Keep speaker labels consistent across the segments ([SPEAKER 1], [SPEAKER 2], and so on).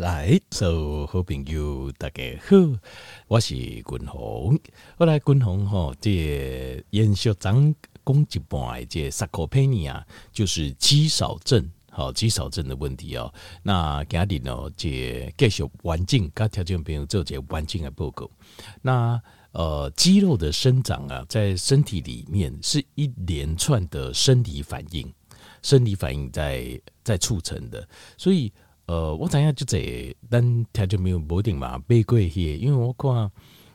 [SPEAKER 1] 来，所有好朋友大家好，我是君鸿。后来君鸿吼，这延续讲讲一半，这萨科佩尼亚就是肌少症，好肌少症的问题哦。那今日呢，这继续完整，跟条件朋友做这完整的报告。那呃，肌肉的生长啊，在身体里面是一连串的生理反应，生理反应在在促成的，所以。呃，我知影就这，但他就没有不定嘛，买过些，因为我看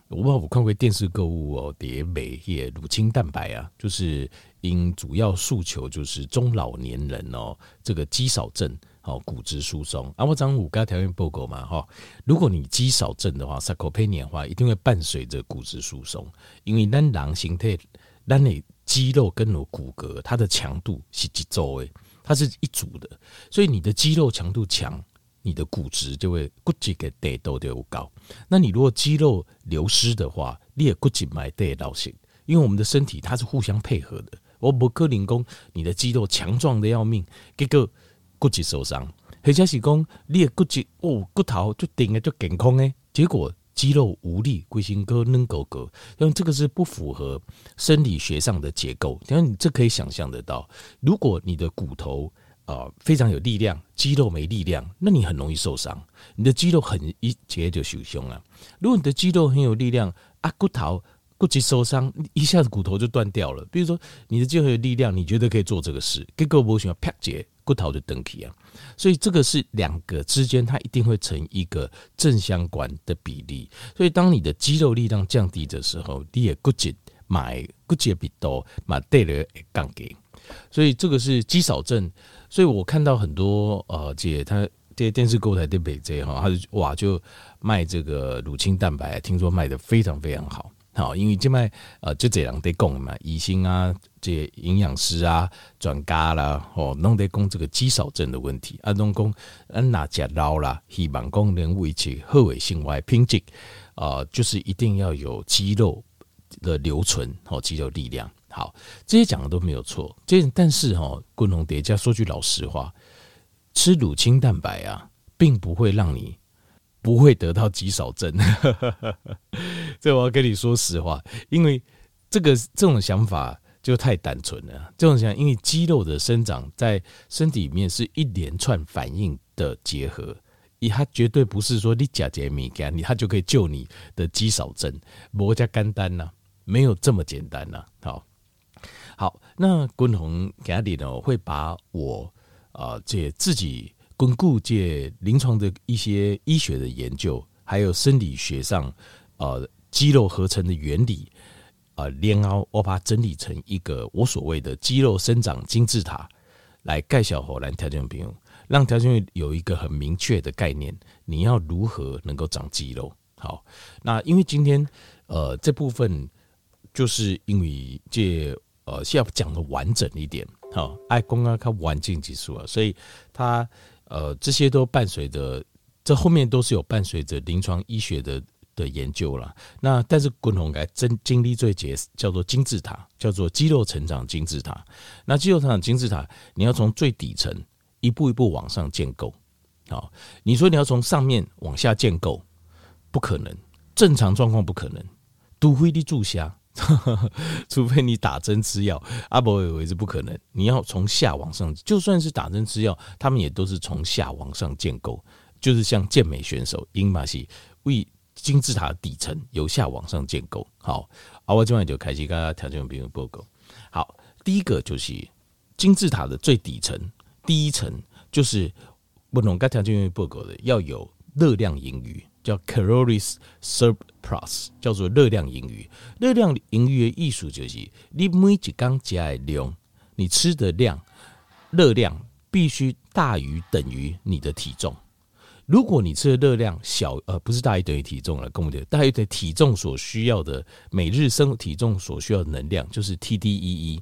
[SPEAKER 1] 我不知道我看过电视购物哦，得买些乳清蛋白啊，就是因主要诉求就是中老年人哦，这个肌少症哦，骨质疏松啊，我讲五个条件报告嘛哈，如果你肌少症的话，sarcopenia 的话，一定会伴随着骨质疏松，因为咱人形态，咱的肌肉跟有骨骼，它的强度是几周诶。它是一组的，所以你的肌肉强度强，你的骨质就会骨质给带都得高。那你如果肌肉流失的话，你也骨质买带到行。因为我们的身体它是互相配合的。我不可能讲你的肌肉强壮的要命，结果骨质受伤，或者是讲你的骨质哦骨头就顶的就健康诶，结果。肌肉无力，龟心哥扔狗狗，因为这个是不符合生理学上的结构。因为你这可以想象得到，如果你的骨头啊、非常有力量，肌肉没力量，那你很容易受伤。你的肌肉很一节就受伤了。如果你的肌肉很有力量啊，骨头骨质受伤，一下子骨头就断掉了。比如说你的肌肉有力量，你觉得可以做这个事，结果不行，啪结骨头就断去啊。所以这个是两个之间，它一定会成一个正相关的比例。所以当你的肌肉力量降低的时候，你也骨质买骨质比多买对了杠给。所以这个是肌少症。所以我看到很多呃，姐他这些电视购物台的北这哈，他就哇就卖这个乳清蛋白，听说卖的非常非常好。好，因为这卖呃就这样在讲嘛，医生啊，这营养师啊，专家啦，哦，拢在讲这个肌少症的问题。啊，拢讲咱哪吃老啦，希望讲能维持好的生活品质啊，就是一定要有肌肉的留存，哦，肌肉力量。好，这些讲的都没有错。这但是哈，共同叠加说句老实话，吃乳清蛋白啊，并不会让你。不会得到肌少症，这我要跟你说实话，因为这个这种想法就太单纯了。这种想，因为肌肉的生长在身体里面是一连串反应的结合，它绝对不是说你假节米干你它就可以救你的肌少症。摩加干单呐，没有这么简单呐。好，好，那共同给阿里呢，会把我啊这自己。巩固这临床的一些医学的研究，还有生理学上，呃，肌肉合成的原理，呃，然后我把它整理成一个我所谓的肌肉生长金字塔，来介绍给咱条件朋友，让条件有一个很明确的概念，你要如何能够长肌肉？好，那因为今天呃这部分就是因为这呃需要讲的完整一点，好，爱公啊看完整技术啊，所以他。呃，这些都伴随着，这后面都是有伴随着临床医学的的研究了。那但是共同来真经历最节叫做金字塔，叫做肌肉成长金字塔。那肌肉成长金字塔，你要从最底层一步一步往上建构。好，你说你要从上面往下建构，不可能，正常状况不可能，都会的注下。除非你打针吃药，阿伯以为是不可能。你要从下往上，就算是打针吃药，他们也都是从下往上建构，就是像健美选手，英马西为金字塔底层由下往上建构。好，阿伯今晚就开始跟大家条件比如报告。好，第一个就是金字塔的最底层，第一层就是不能跟条件报告的要有热量盈余。叫 calories surplus，叫做热量盈余。热量盈余的艺术就是，你每一缸加的量，你吃的量，热量必须大于等于你的体重。如果你吃的热量小，呃，不是大于等于体重了，跟我们大于等于体重所需要的每日生体重所需要的能量，就是 TDEE。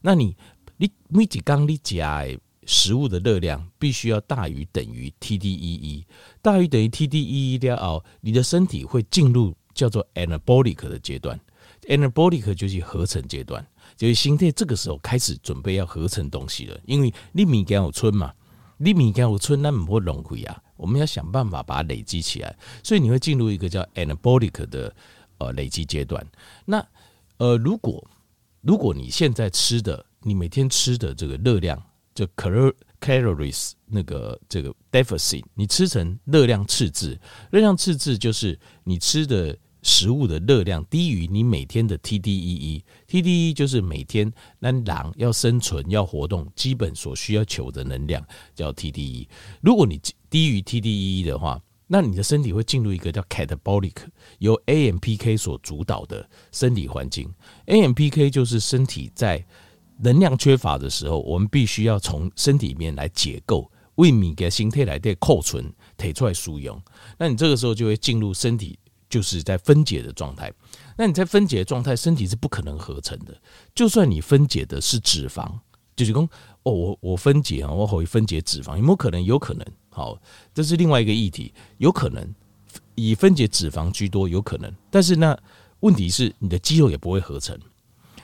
[SPEAKER 1] 那你你每一缸你加的食物的热量必须要大于等于 TDEE，大于等于 TDEE 的哦，你的身体会进入叫做 anabolic 的阶段，anabolic 就是合成阶段，就是心态这个时候开始准备要合成东西了，因为你米给有存嘛，你物件有存，那不会浪费啊。我们要想办法把它累积起来，所以你会进入一个叫 anabolic 的呃累积阶段。那呃，如果如果你现在吃的，你每天吃的这个热量，就 calories 那个这个 deficit，你吃成热量赤字，热量赤字就是你吃的。食物的热量低于你每天的 TDEE，TDE 就是每天那狼要生存要活动基本所需要求的能量叫 TDEE。如果你低于 TDEE 的话，那你的身体会进入一个叫 catabolic，由 AMPK 所主导的生理环境。AMPK 就是身体在能量缺乏的时候，我们必须要从身体里面来解构，为你的形态来的库存提出来使用。那你这个时候就会进入身体。就是在分解的状态，那你在分解的状态，身体是不可能合成的。就算你分解的是脂肪，就是说，哦，我我分解啊，我会分解脂肪，有没有可能？有可能。好，这是另外一个议题，有可能以分解脂肪居多，有可能。但是那问题是，你的肌肉也不会合成，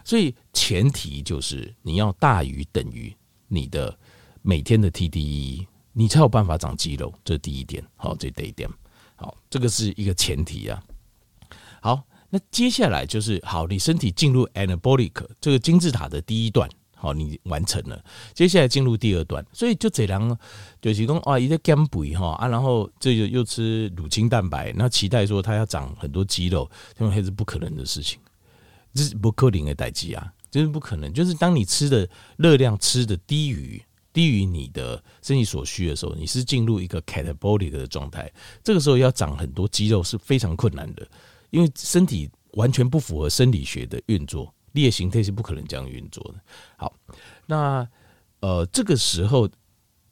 [SPEAKER 1] 所以前提就是你要大于等于你的每天的 TDE，你才有办法长肌肉。这是第一点，好，这第一点。好，这个是一个前提啊。好，那接下来就是好，你身体进入 anabolic 这个金字塔的第一段，好，你完成了。接下来进入第二段，所以就这样，就是说啊，一个减肥哈啊，然后这就又吃乳清蛋白，那期待说它要长很多肌肉，因为还是不可能的事情，这是不可能的代际啊，这是不可能。就是当你吃的热量吃的低于。低于你的身体所需的时候，你是进入一个 catabolic 的状态。这个时候要长很多肌肉是非常困难的，因为身体完全不符合生理学的运作，列形态是不可能这样运作的。好，那呃，这个时候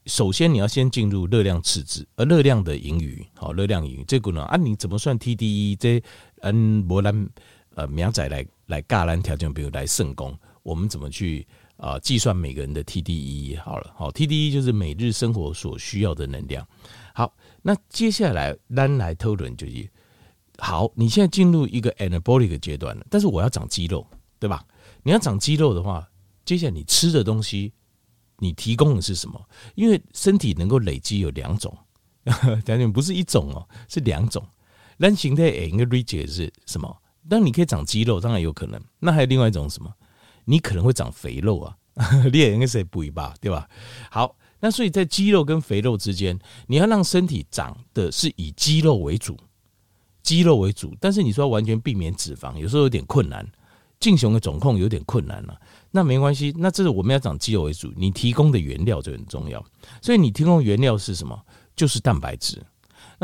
[SPEAKER 1] 首先你要先进入热量赤字，而热量的盈余，好，热量盈余这个呢，啊，你怎么算 TDE？这嗯，波兰呃，苗仔来来尬兰条件，比如来圣功，我们怎么去？啊，计算每个人的 TDE 好了，好 TDE 就是每日生活所需要的能量。好，那接下来单来讨论就是，好，你现在进入一个 anabolic 阶段了，但是我要长肌肉，对吧？你要长肌肉的话，接下来你吃的东西，你提供的是什么？因为身体能够累积有两种，讲讲不是一种哦，是两种。单形态 A 跟 rigid 是什么？当你可以长肌肉，当然有可能。那还有另外一种什么？你可能会长肥肉啊，你也应该是补一把，对吧？好，那所以在肌肉跟肥肉之间，你要让身体长的是以肌肉为主，肌肉为主。但是你说完全避免脂肪，有时候有点困难，进行的总控有点困难了。那没关系，那这是我们要长肌肉为主，你提供的原料就很重要。所以你提供原料是什么？就是蛋白质。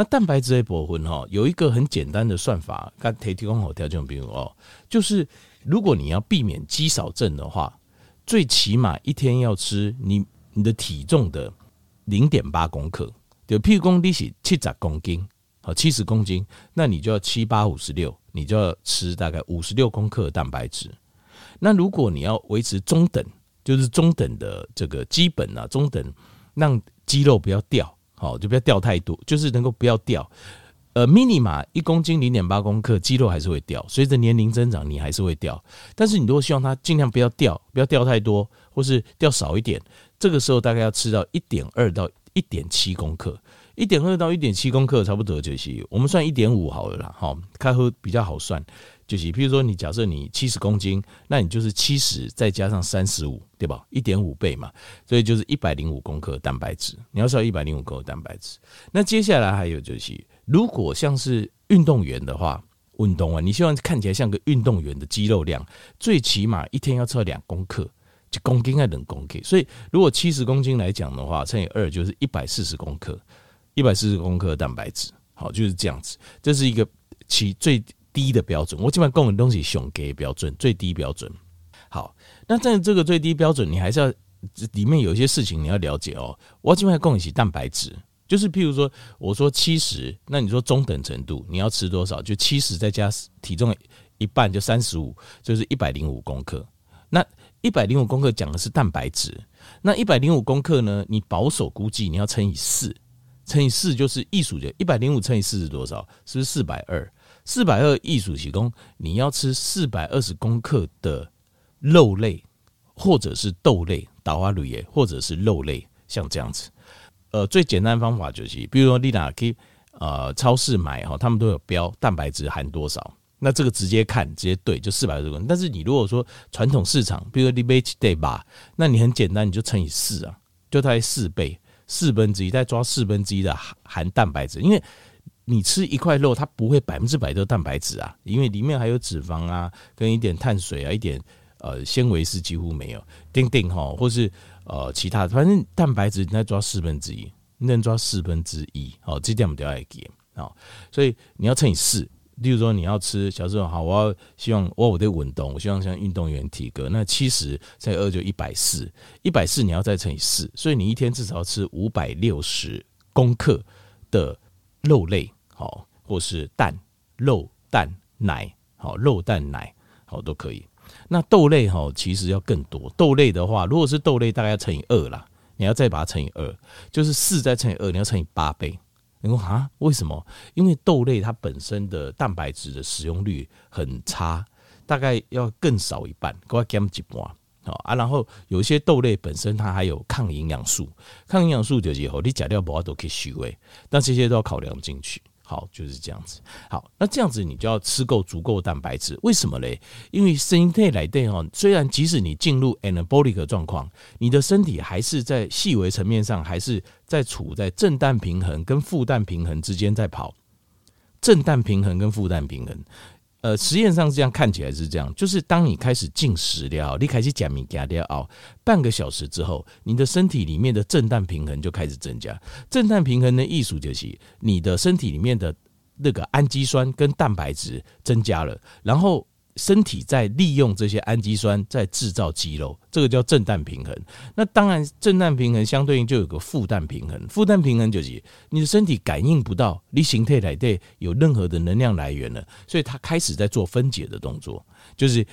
[SPEAKER 1] 那蛋白质的部分哈，有一个很简单的算法，刚提提供好条件，比如哦，就是。如果你要避免肌少症的话，最起码一天要吃你你的体重的零点八公克，就譬如说你是七十公斤，好七十公斤，那你就要七八五十六，你就要吃大概五十六公克的蛋白质。那如果你要维持中等，就是中等的这个基本啊，中等让肌肉不要掉，好就不要掉太多，就是能够不要掉。呃，minima 一公斤零点八公克，肌肉还是会掉。随着年龄增长，你还是会掉。但是你如果希望它尽量不要掉，不要掉太多，或是掉少一点，这个时候大概要吃到一点二到一点七公克。一点二到一点七公克差不多就是，我们算一点五好了啦，好，开喝比较好算。就是，譬如说你假设你七十公斤，那你就是七十再加上三十五，对吧？一点五倍嘛，所以就是一百零五公克蛋白质。你要烧一百零五公克蛋白质。那接下来还有就是。如果像是运动员的话，运动啊，你希望看起来像个运动员的肌肉量，最起码一天要测两公克，就公斤还两公克。所以如果七十公斤来讲的话，乘以二就是一百四十公克，一百四十公克蛋白质，好，就是这样子。这是一个其最低的标准。我基本上供的东西熊给标准，最低标准。好，那在这个最低标准，你还是要里面有一些事情你要了解哦。我基本上供的是蛋白质。就是譬如说，我说七十，那你说中等程度，你要吃多少？就七十再加体重一半，就三十五，就是一百零五公克。那一百零五公克讲的是蛋白质，那一百零五公克呢？你保守估计你要乘以四，乘以四就是艺术的，一百零五乘以四是多少？是不是四百二？四百二艺术提供你要吃四百二十公克的肉类，或者是豆类，达瓦铝，或者是肉类，像这样子。呃，最简单的方法就是，比如说你哪可以呃超市买哈，他们都有标蛋白质含多少，那这个直接看直接对就四百多个。但是你如果说传统市场，比如说你买一袋吧，那你很简单，你就乘以四啊，就大概四倍，四分之一再抓四分之一的含蛋白质，因为你吃一块肉，它不会百分之百都蛋白质啊，因为里面还有脂肪啊，跟一点碳水啊，一点呃纤维是几乎没有，丁丁哈，或是。呃，其他反正蛋白质你再抓四分之一，你能抓四分之一，好，这点我们都要给啊。所以你要乘以四，例如说你要吃，小时候好，我要希望我我得运动，我希望像运动员体格，那七十乘以二就一百四，一百四你要再乘以四，所以你一天至少要吃五百六十公克的肉类，好，或是蛋、肉、蛋、奶，好，肉、蛋、奶，好都可以。那豆类哈，其实要更多。豆类的话，如果是豆类，大概要乘以二啦。你要再把它乘以二，就是四再乘以二，你要乘以八倍。你说啊，为什么？因为豆类它本身的蛋白质的使用率很差，大概要更少一半，给我减一半。好啊，然后有一些豆类本身它还有抗营养素，抗营养素就是以后你假掉不都可以虚位，那这些都要考量进去。好，就是这样子。好，那这样子你就要吃够足够蛋白质。为什么嘞？因为身体来对哦，虽然即使你进入 anabolic 状况，你的身体还是在细微层面上，还是在处在正氮平衡跟负氮平衡之间在跑。正氮平衡跟负氮平衡。呃，实验上是这样看起来是这样，就是当你开始进食了，你开始讲米加掉哦，半个小时之后，你的身体里面的正氮平衡就开始增加。正氮平衡的艺术就是，你的身体里面的那个氨基酸跟蛋白质增加了，然后。身体在利用这些氨基酸在制造肌肉，这个叫正氮平衡。那当然，正氮平衡相对应就有个负氮平衡。负氮平衡就是你的身体感应不到你形态来对有任何的能量来源了，所以它开始在做分解的动作，就是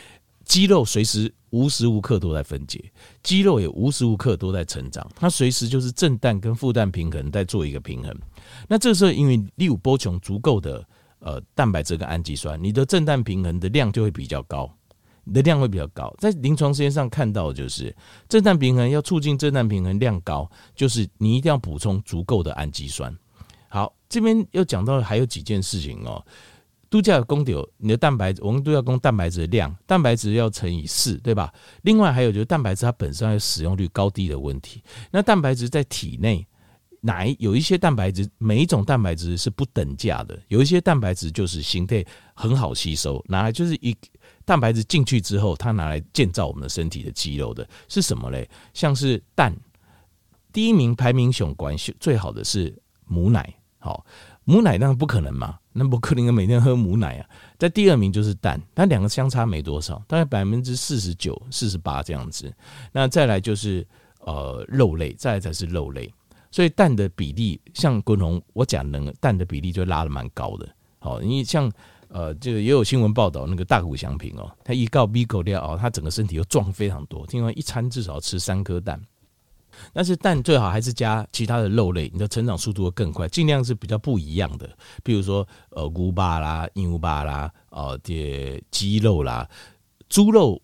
[SPEAKER 1] 肌肉随时无时无刻都在分解，肌肉也无时无刻都在成长，它随时就是正氮跟负氮平衡在做一个平衡。那这时候因为你有补充足够的。呃，蛋白质跟氨基酸，你的正氮平衡的量就会比较高，你的量会比较高。在临床实验上看到，就是正氮平衡要促进正氮平衡量高，就是你一定要补充足够的氨基酸。好，这边又讲到还有几件事情哦，都叫供掉你的蛋白质，我们都要供蛋白质的量，蛋白质要乘以四，对吧？另外还有就是蛋白质它本身还有使用率高低的问题，那蛋白质在体内。奶有一些蛋白质，每一种蛋白质是不等价的。有一些蛋白质就是形态很好吸收，拿来就是一蛋白质进去之后，它拿来建造我们的身体的肌肉的，是什么嘞？像是蛋，第一名排名雄关系最好的是母奶。好，母奶那不可能嘛？那不可能每天喝母奶啊。在第二名就是蛋，它两个相差没多少，大概百分之四十九、四十八这样子。那再来就是呃肉类，再来才是肉类。所以蛋的比例，像滚红，我讲的蛋的比例就拉的蛮高的。好，因为像呃，这个也有新闻报道，那个大谷翔平哦，他一告 B 狗料哦，他整个身体又壮非常多，听说一餐至少吃三颗蛋。但是蛋最好还是加其他的肉类，你的成长速度会更快，尽量是比较不一样的，比如说呃乌巴啦、牛巴啦、呃这鸡肉啦，猪肉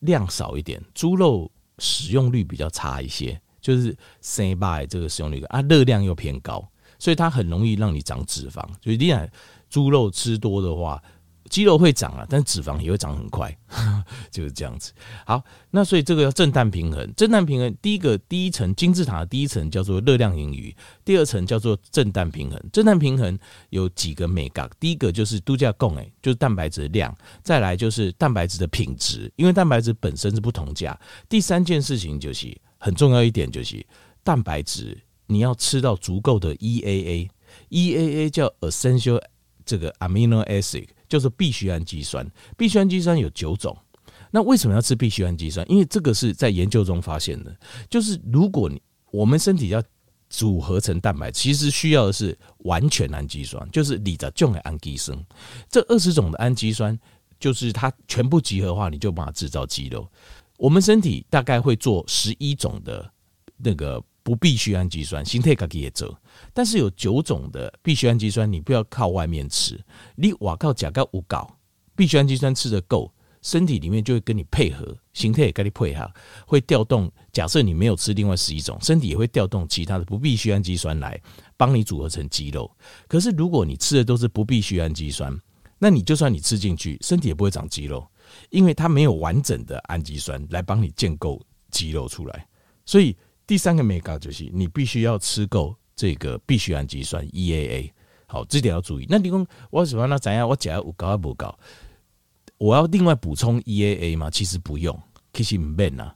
[SPEAKER 1] 量少一点，猪肉使用率比较差一些。就是 say bye 这个使用率啊，热量又偏高，所以它很容易让你长脂肪。所以你看猪肉吃多的话，肌肉会长啊，但脂肪也会长很快，就是这样子。好，那所以这个要正氮平衡。正氮平衡第一个第一层金字塔的第一层叫做热量盈余，第二层叫做正氮平衡。正氮平衡有几个美感，第一个就是度假供诶，就是蛋白质的量，再来就是蛋白质的品质，因为蛋白质本身是不同价。第三件事情就是。很重要一点就是蛋白质，你要吃到足够的 EAA，EAA 叫 essential 这个 amino acid，就是必需氨基酸。必需氨基酸有九种，那为什么要吃必需氨基酸？因为这个是在研究中发现的，就是如果你我们身体要组合成蛋白，其实需要的是完全氨基酸，就是你的重的氨基酸。这二十种的氨基酸，就是它全部集合的话，你就把它制造肌肉。我们身体大概会做十一种的那个不必需氨基酸，形态可以也做，但是有九种的必需氨基酸，你不要靠外面吃，你哇靠甲高五高，必需氨基酸吃得够，身体里面就会跟你配合，形态也跟你配合，会调动。假设你没有吃另外十一种，身体也会调动其他的不必需氨基酸来帮你组合成肌肉。可是如果你吃的都是不必需氨基酸，那你就算你吃进去，身体也不会长肌肉，因为它没有完整的氨基酸来帮你建构肌肉出来。所以第三个眉角就是你必须要吃够这个必需氨基酸 EAA。好，这点要注意。那你说我喜欢那怎样？我假如高还不高？我要另外补充 EAA 吗？其实不用，其实不用啊。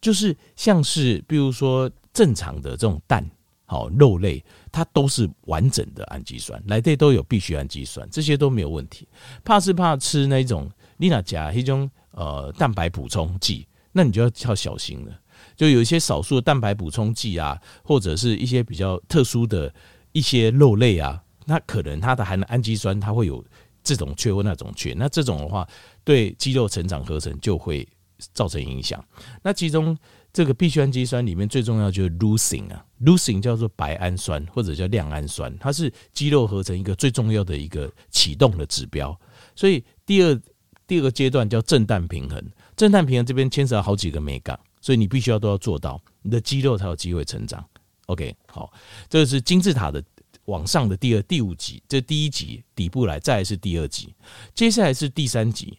[SPEAKER 1] 就是像是比如说正常的这种蛋、好肉类，它都是完整的氨基酸，来对都有必需氨基酸，这些都没有问题。怕是怕吃那种丽娜加一种呃蛋白补充剂，那你就要要小心了。就有一些少数的蛋白补充剂啊，或者是一些比较特殊的一些肉类啊。那可能它的含的氨基酸，它会有这种缺或那种缺，那这种的话，对肌肉成长合成就会造成影响。那其中这个必需氨基酸里面最重要就是 leucine 啊，leucine 叫做白氨酸或者叫亮氨酸，它是肌肉合成一个最重要的一个启动的指标。所以第二第二个阶段叫正氮平衡，正氮平衡这边牵扯好几个美感，所以你必须要都要做到，你的肌肉才有机会成长。OK，好，这是金字塔的。往上的第二、第五级，这第一级底部来，再来是第二级，接下来是第三级。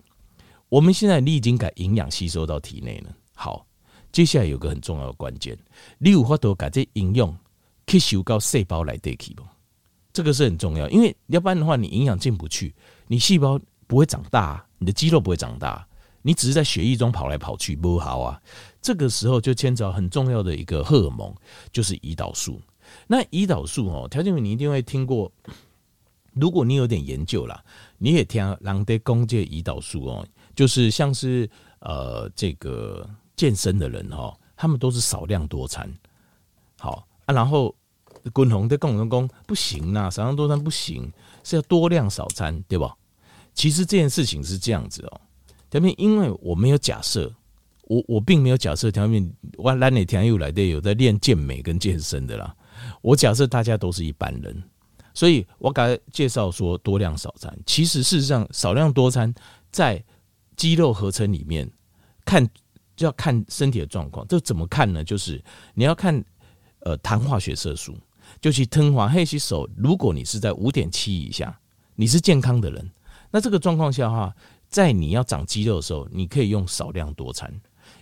[SPEAKER 1] 我们现在你已经把营养吸收到体内了。好，接下来有个很重要的关键，你有法度把这营养吸收到细胞来得去不？这个是很重要，因为要不然的话，你营养进不去，你细胞不会长大，你的肌肉不会长大，你只是在血液中跑来跑去，不好啊。这个时候就牵扯很重要的一个荷尔蒙，就是胰岛素。那胰岛素哦，条件你一定会听过。如果你有点研究啦，你也听人在讲这胰岛素哦，就是像是呃这个健身的人哈，他们都是少量多餐。好啊，然后滚红的共同工不行呐，少量多餐不行，是要多量少餐，对吧？其实这件事情是这样子哦，条件因为我没有假设，我我并没有假设条件我来哪天又来的有在练健美跟健身的啦。我假设大家都是一般人，所以我刚才介绍说多量少餐。其实事实上少量多餐在肌肉合成里面看就要看身体的状况。这怎么看呢？就是你要看呃糖化血色素，就是糖化黑吸手。如果你是在五点七以下，你是健康的人，那这个状况下哈，在你要长肌肉的时候，你可以用少量多餐，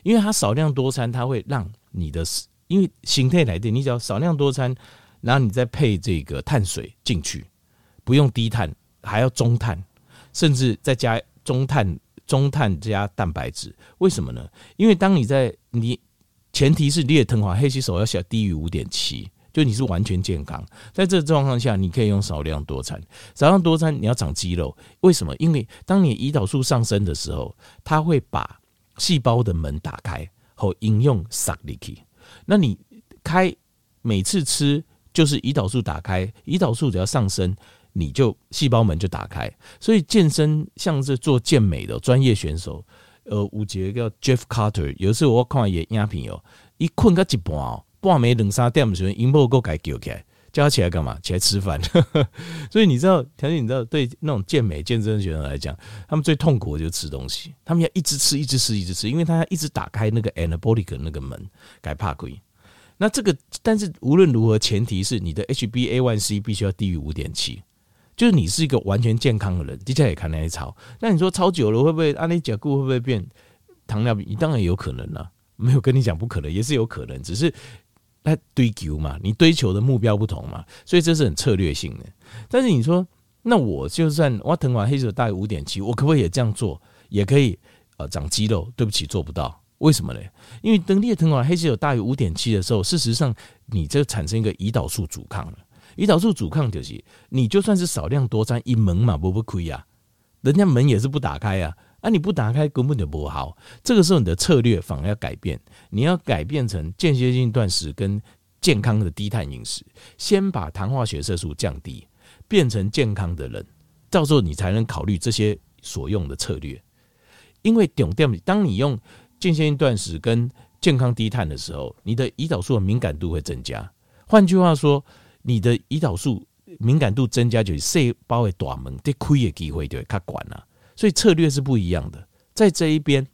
[SPEAKER 1] 因为它少量多餐，它会让你的。因为形态来电，你只要少量多餐，然后你再配这个碳水进去，不用低碳，还要中碳，甚至再加中碳、中碳加蛋白质。为什么呢？因为当你在你前提是你的糖化血色素要小低于五点七，就你是完全健康。在这状况下，你可以用少量多餐。少量多餐你要长肌肉，为什么？因为当你胰岛素上升的时候，它会把细胞的门打开，后应用杀力气。那你开每次吃就是胰岛素打开，胰岛素只要上升，你就细胞门就打开。所以健身像是做健美的专业选手，呃，有一个叫 Jeff Carter，有一次我看也影片哦，一困个一半哦，半暝两三点的时候，因某个改叫起来，叫他起来干嘛？起来吃饭。所以你知道，条件你知道，对那种健美健身的学生来讲，他们最痛苦的就是吃东西，他们要一直吃，一直吃，一直吃，因为他要一直打开那个 anabolic 那个门，改怕鬼。那这个，但是无论如何，前提是你的 HbA1c 必须要低于五点七，就是你是一个完全健康的人。接下来也看那些超，那你说超久了会不会？阿你甲固会不会变糖尿病？当然有可能了，没有跟你讲不可能，也是有可能，只是那追求嘛，你追求的目标不同嘛，所以这是很策略性的。但是你说，那我就算我糖化黑色大于五点七，我可不可以也这样做？也可以呃长肌肉？对不起，做不到。为什么呢？因为当你糖化黑色素大于五点七的时候，事实上你这产生一个胰岛素阻抗了。胰岛素阻抗就是你就算是少量多餐一门嘛，不不亏呀，人家门也是不打开呀。啊，啊你不打开根本就不好。这个时候你的策略反而要改变，你要改变成间歇性断食跟健康的低碳饮食，先把糖化血色素降低，变成健康的人，到时候你才能考虑这些所用的策略。因为重点，当你用间歇性断食跟健康低碳的时候，你的胰岛素的敏感度会增加。换句话说，你的胰岛素敏感度增加，就是细胞的大门，对亏的机会就会较管了。所以策略是不一样的，在这一边，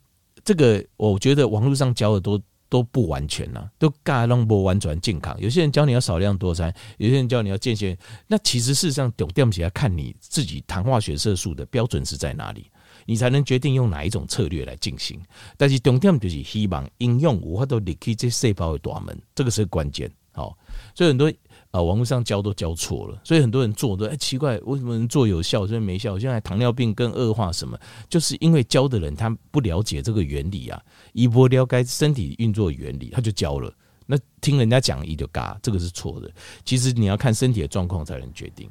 [SPEAKER 1] 这个我觉得网络上教的都都不完全了，都嘎弄不完全健康。有些人教你要少量多餐，有些人教你要间歇。那其实事实上，重点起来看你自己糖化血色素的标准是在哪里，你才能决定用哪一种策略来进行。但是重点就是希望应用无法都离开这细胞的大门，这个是关键。好，所以很多。啊，网络上教都教错了，所以很多人做都哎奇怪，为什么能做有效，所以没效？现在糖尿病更恶化什么？就是因为教的人他不了解这个原理啊，一波了解身体运作原理，他就教了。那听人家讲一就嘎，这个是错的。其实你要看身体的状况才能决定。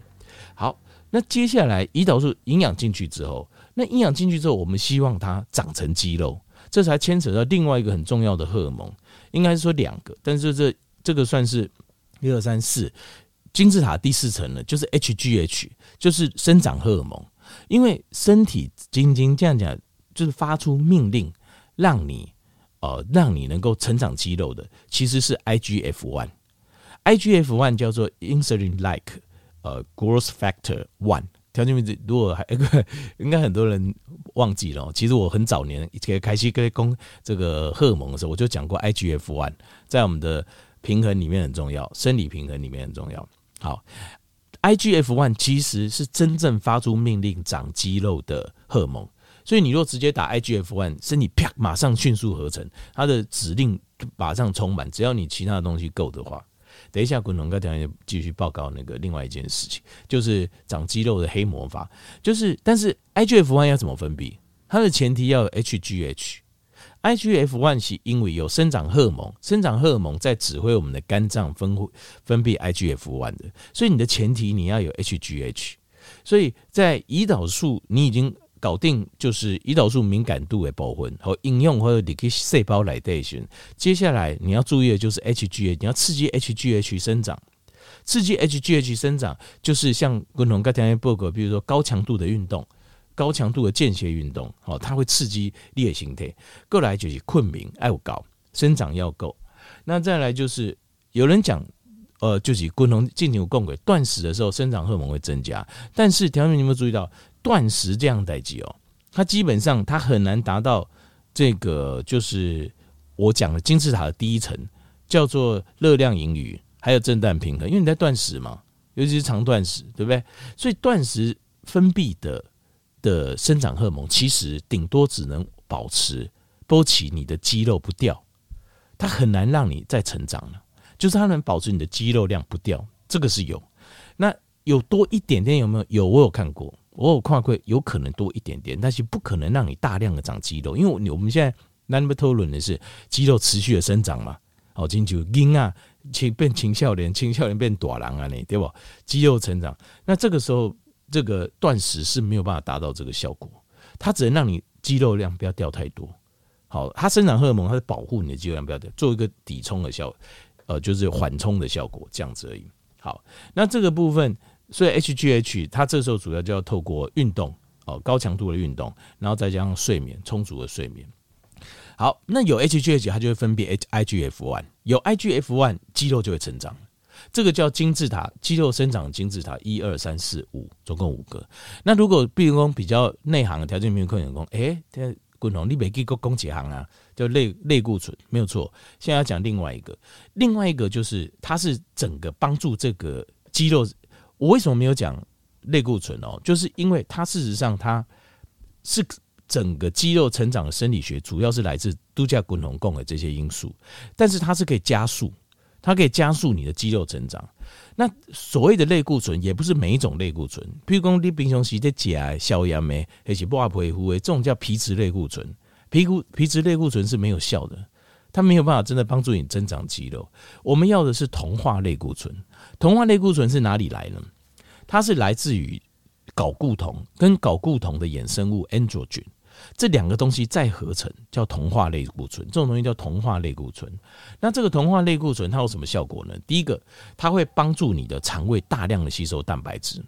[SPEAKER 1] 好，那接下来胰岛素营养进去之后，那营养进去之后，我们希望它长成肌肉，这才牵扯到另外一个很重要的荷尔蒙，应该是说两个，但是这这个算是。一二三四，金字塔第四层呢，就是 HGH，就是生长荷尔蒙。因为身体晶晶这样讲，就是发出命令，让你呃，让你能够成长肌肉的，其实是 IGF one。IGF one 叫做 Insulin-like 呃 growth factor one。条件名字如果还应该很多人忘记了，其实我很早年开始跟攻这个荷尔蒙的时候，我就讲过 IGF one 在我们的。平衡里面很重要，生理平衡里面很重要。好，IGF one 其实是真正发出命令长肌肉的荷尔蒙，所以你若直接打 IGF one，身体啪马上迅速合成，它的指令马上充满。只要你其他的东西够的话，等一下滚龙哥等下继续报告那个另外一件事情，就是长肌肉的黑魔法。就是，但是 IGF one 要怎么分泌？它的前提要有 HGH。IGF one 是因为有生长荷尔蒙，生长荷尔蒙在指挥我们的肝脏分分泌 IGF one 的，所以你的前提你要有 HGH。所以在胰岛素你已经搞定，就是胰岛素敏感度的部分和应用或者你可以细胞来代谢。接下来你要注意的就是 HGH，你要刺激 HGH 生长，刺激 HGH 生长就是像共同刚才报告，比如说高强度的运动。高强度的间歇运动，哦，它会刺激裂形态。过来就是困眠，要高生长要够。那再来就是有人讲，呃，就是共同进行共轨断食的时候，生长荷尔蒙会增加。但是，条件你有没有注意到，断食这样代际哦，它基本上它很难达到这个，就是我讲的金字塔的第一层，叫做热量盈余，还有震荡平衡。因为你在断食嘛，尤其是长断食，对不对？所以断食分泌的。的生长荷尔蒙其实顶多只能保持波起你的肌肉不掉，它很难让你再成长了。就是它能保持你的肌肉量不掉，这个是有。那有多一点点有没有？有，我有看过，我有看过，有可能多一点点，但是不可能让你大量的长肌肉，因为我们现在那么讨论的是肌肉持续的生长嘛。好，进就婴啊，青变青少年，青少年变大人啊，你对不？肌肉成长，那这个时候。这个断食是没有办法达到这个效果，它只能让你肌肉量不要掉太多。好，它生长荷尔蒙，它是保护你的肌肉量不要掉，做一个抵充的效，呃，就是缓冲的效果，这样子而已。好，那这个部分，所以 HGH 它这时候主要就要透过运动，哦，高强度的运动，然后再加上睡眠，充足的睡眠。好，那有 HGH 它就会分泌 IGF one，有 IGF one 肌肉就会成长。这个叫金字塔，肌肉生长金字塔，一二三四五，总共五个。那如果比如说比较内行的条件没有客人工，哎，这滚龙你没给个供给行啊，叫类类固醇，没有错。现在要讲另外一个，另外一个就是它是整个帮助这个肌肉。我为什么没有讲类固醇哦？就是因为它事实上它是整个肌肉成长的生理学，主要是来自度假滚龙供的这些因素，但是它是可以加速。它可以加速你的肌肉成长。那所谓的类固醇，也不是每一种类固醇。譬如说，你平常时在吃消炎的，还是不阿皮肤的，这种叫皮质类固醇。皮肤皮质类固醇是没有效的，它没有办法真的帮助你增长肌肉。我们要的是同化类固醇。同化类固醇是哪里来呢？它是来自于睾固酮跟睾固酮的衍生物 androgen。这两个东西再合成叫同化类固醇，这种东西叫同化类固醇。那这个同化类固醇它有什么效果呢？第一个，它会帮助你的肠胃大量的吸收蛋白质。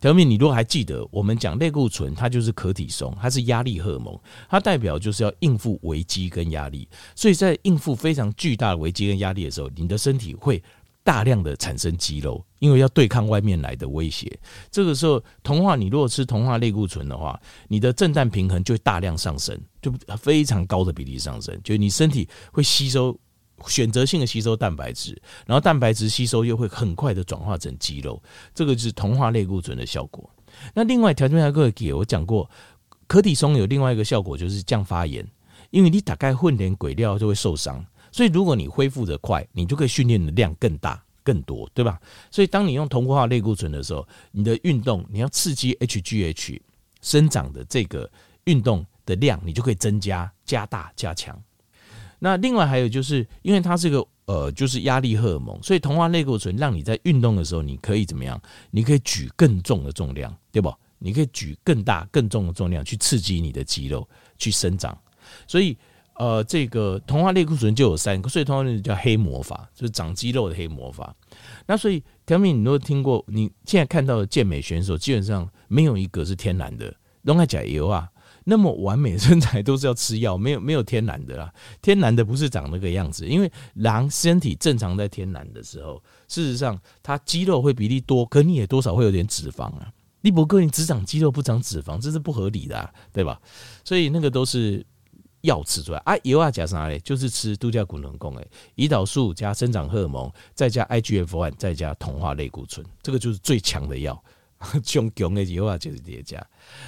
[SPEAKER 1] 条面，你如果还记得，我们讲类固醇，它就是可体松，它是压力荷尔蒙，它代表就是要应付危机跟压力。所以在应付非常巨大的危机跟压力的时候，你的身体会大量的产生肌肉，因为要对抗外面来的威胁。这个时候，同化你如果吃同化类固醇的话，你的正氮平衡就会大量上升，就非常高的比例上升，就是你身体会吸收选择性的吸收蛋白质，然后蛋白质吸收又会很快的转化成肌肉，这个就是同化类固醇的效果。那另外条件下各位给我讲过，可体松有另外一个效果就是降发炎，因为你大概混点鬼料就会受伤。所以，如果你恢复的快，你就可以训练的量更大、更多，对吧？所以，当你用同化类固醇的时候，你的运动你要刺激 HGH 生长的这个运动的量，你就可以增加、加大、加强。那另外还有就是，因为它是个呃，就是压力荷尔蒙，所以同化类固醇让你在运动的时候，你可以怎么样？你可以举更重的重量，对不？你可以举更大、更重的重量去刺激你的肌肉去生长，所以。呃，这个童话类固醇就有三个，所以童话类叫黑魔法，就是长肌肉的黑魔法。那所以条明，你都听过，你现在看到的健美选手基本上没有一个是天然的，都爱加油啊。那么完美身材都是要吃药，没有没有天然的啦。天然的不是长那个样子，因为狼身体正常在天然的时候，事实上它肌肉会比例多，可你也多少会有点脂肪啊。利伯哥，你只长肌肉不长脂肪，这是不合理的啊，对吧？所以那个都是。药吃出来啊，油啊加啥嘞？就是吃度假骨能功诶，胰岛素加生长荷尔蒙，再加 IGF one，再加同化类固醇，这个就是最强的药。胸强的油啊就是叠加。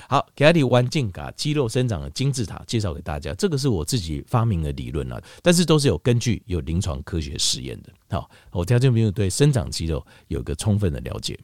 [SPEAKER 1] 好，给你弯进嘎肌肉生长的金字塔介绍给大家，这个是我自己发明的理论啊，但是都是有根据、有临床科学实验的。好，我家这边对生长肌肉有个充分的了解。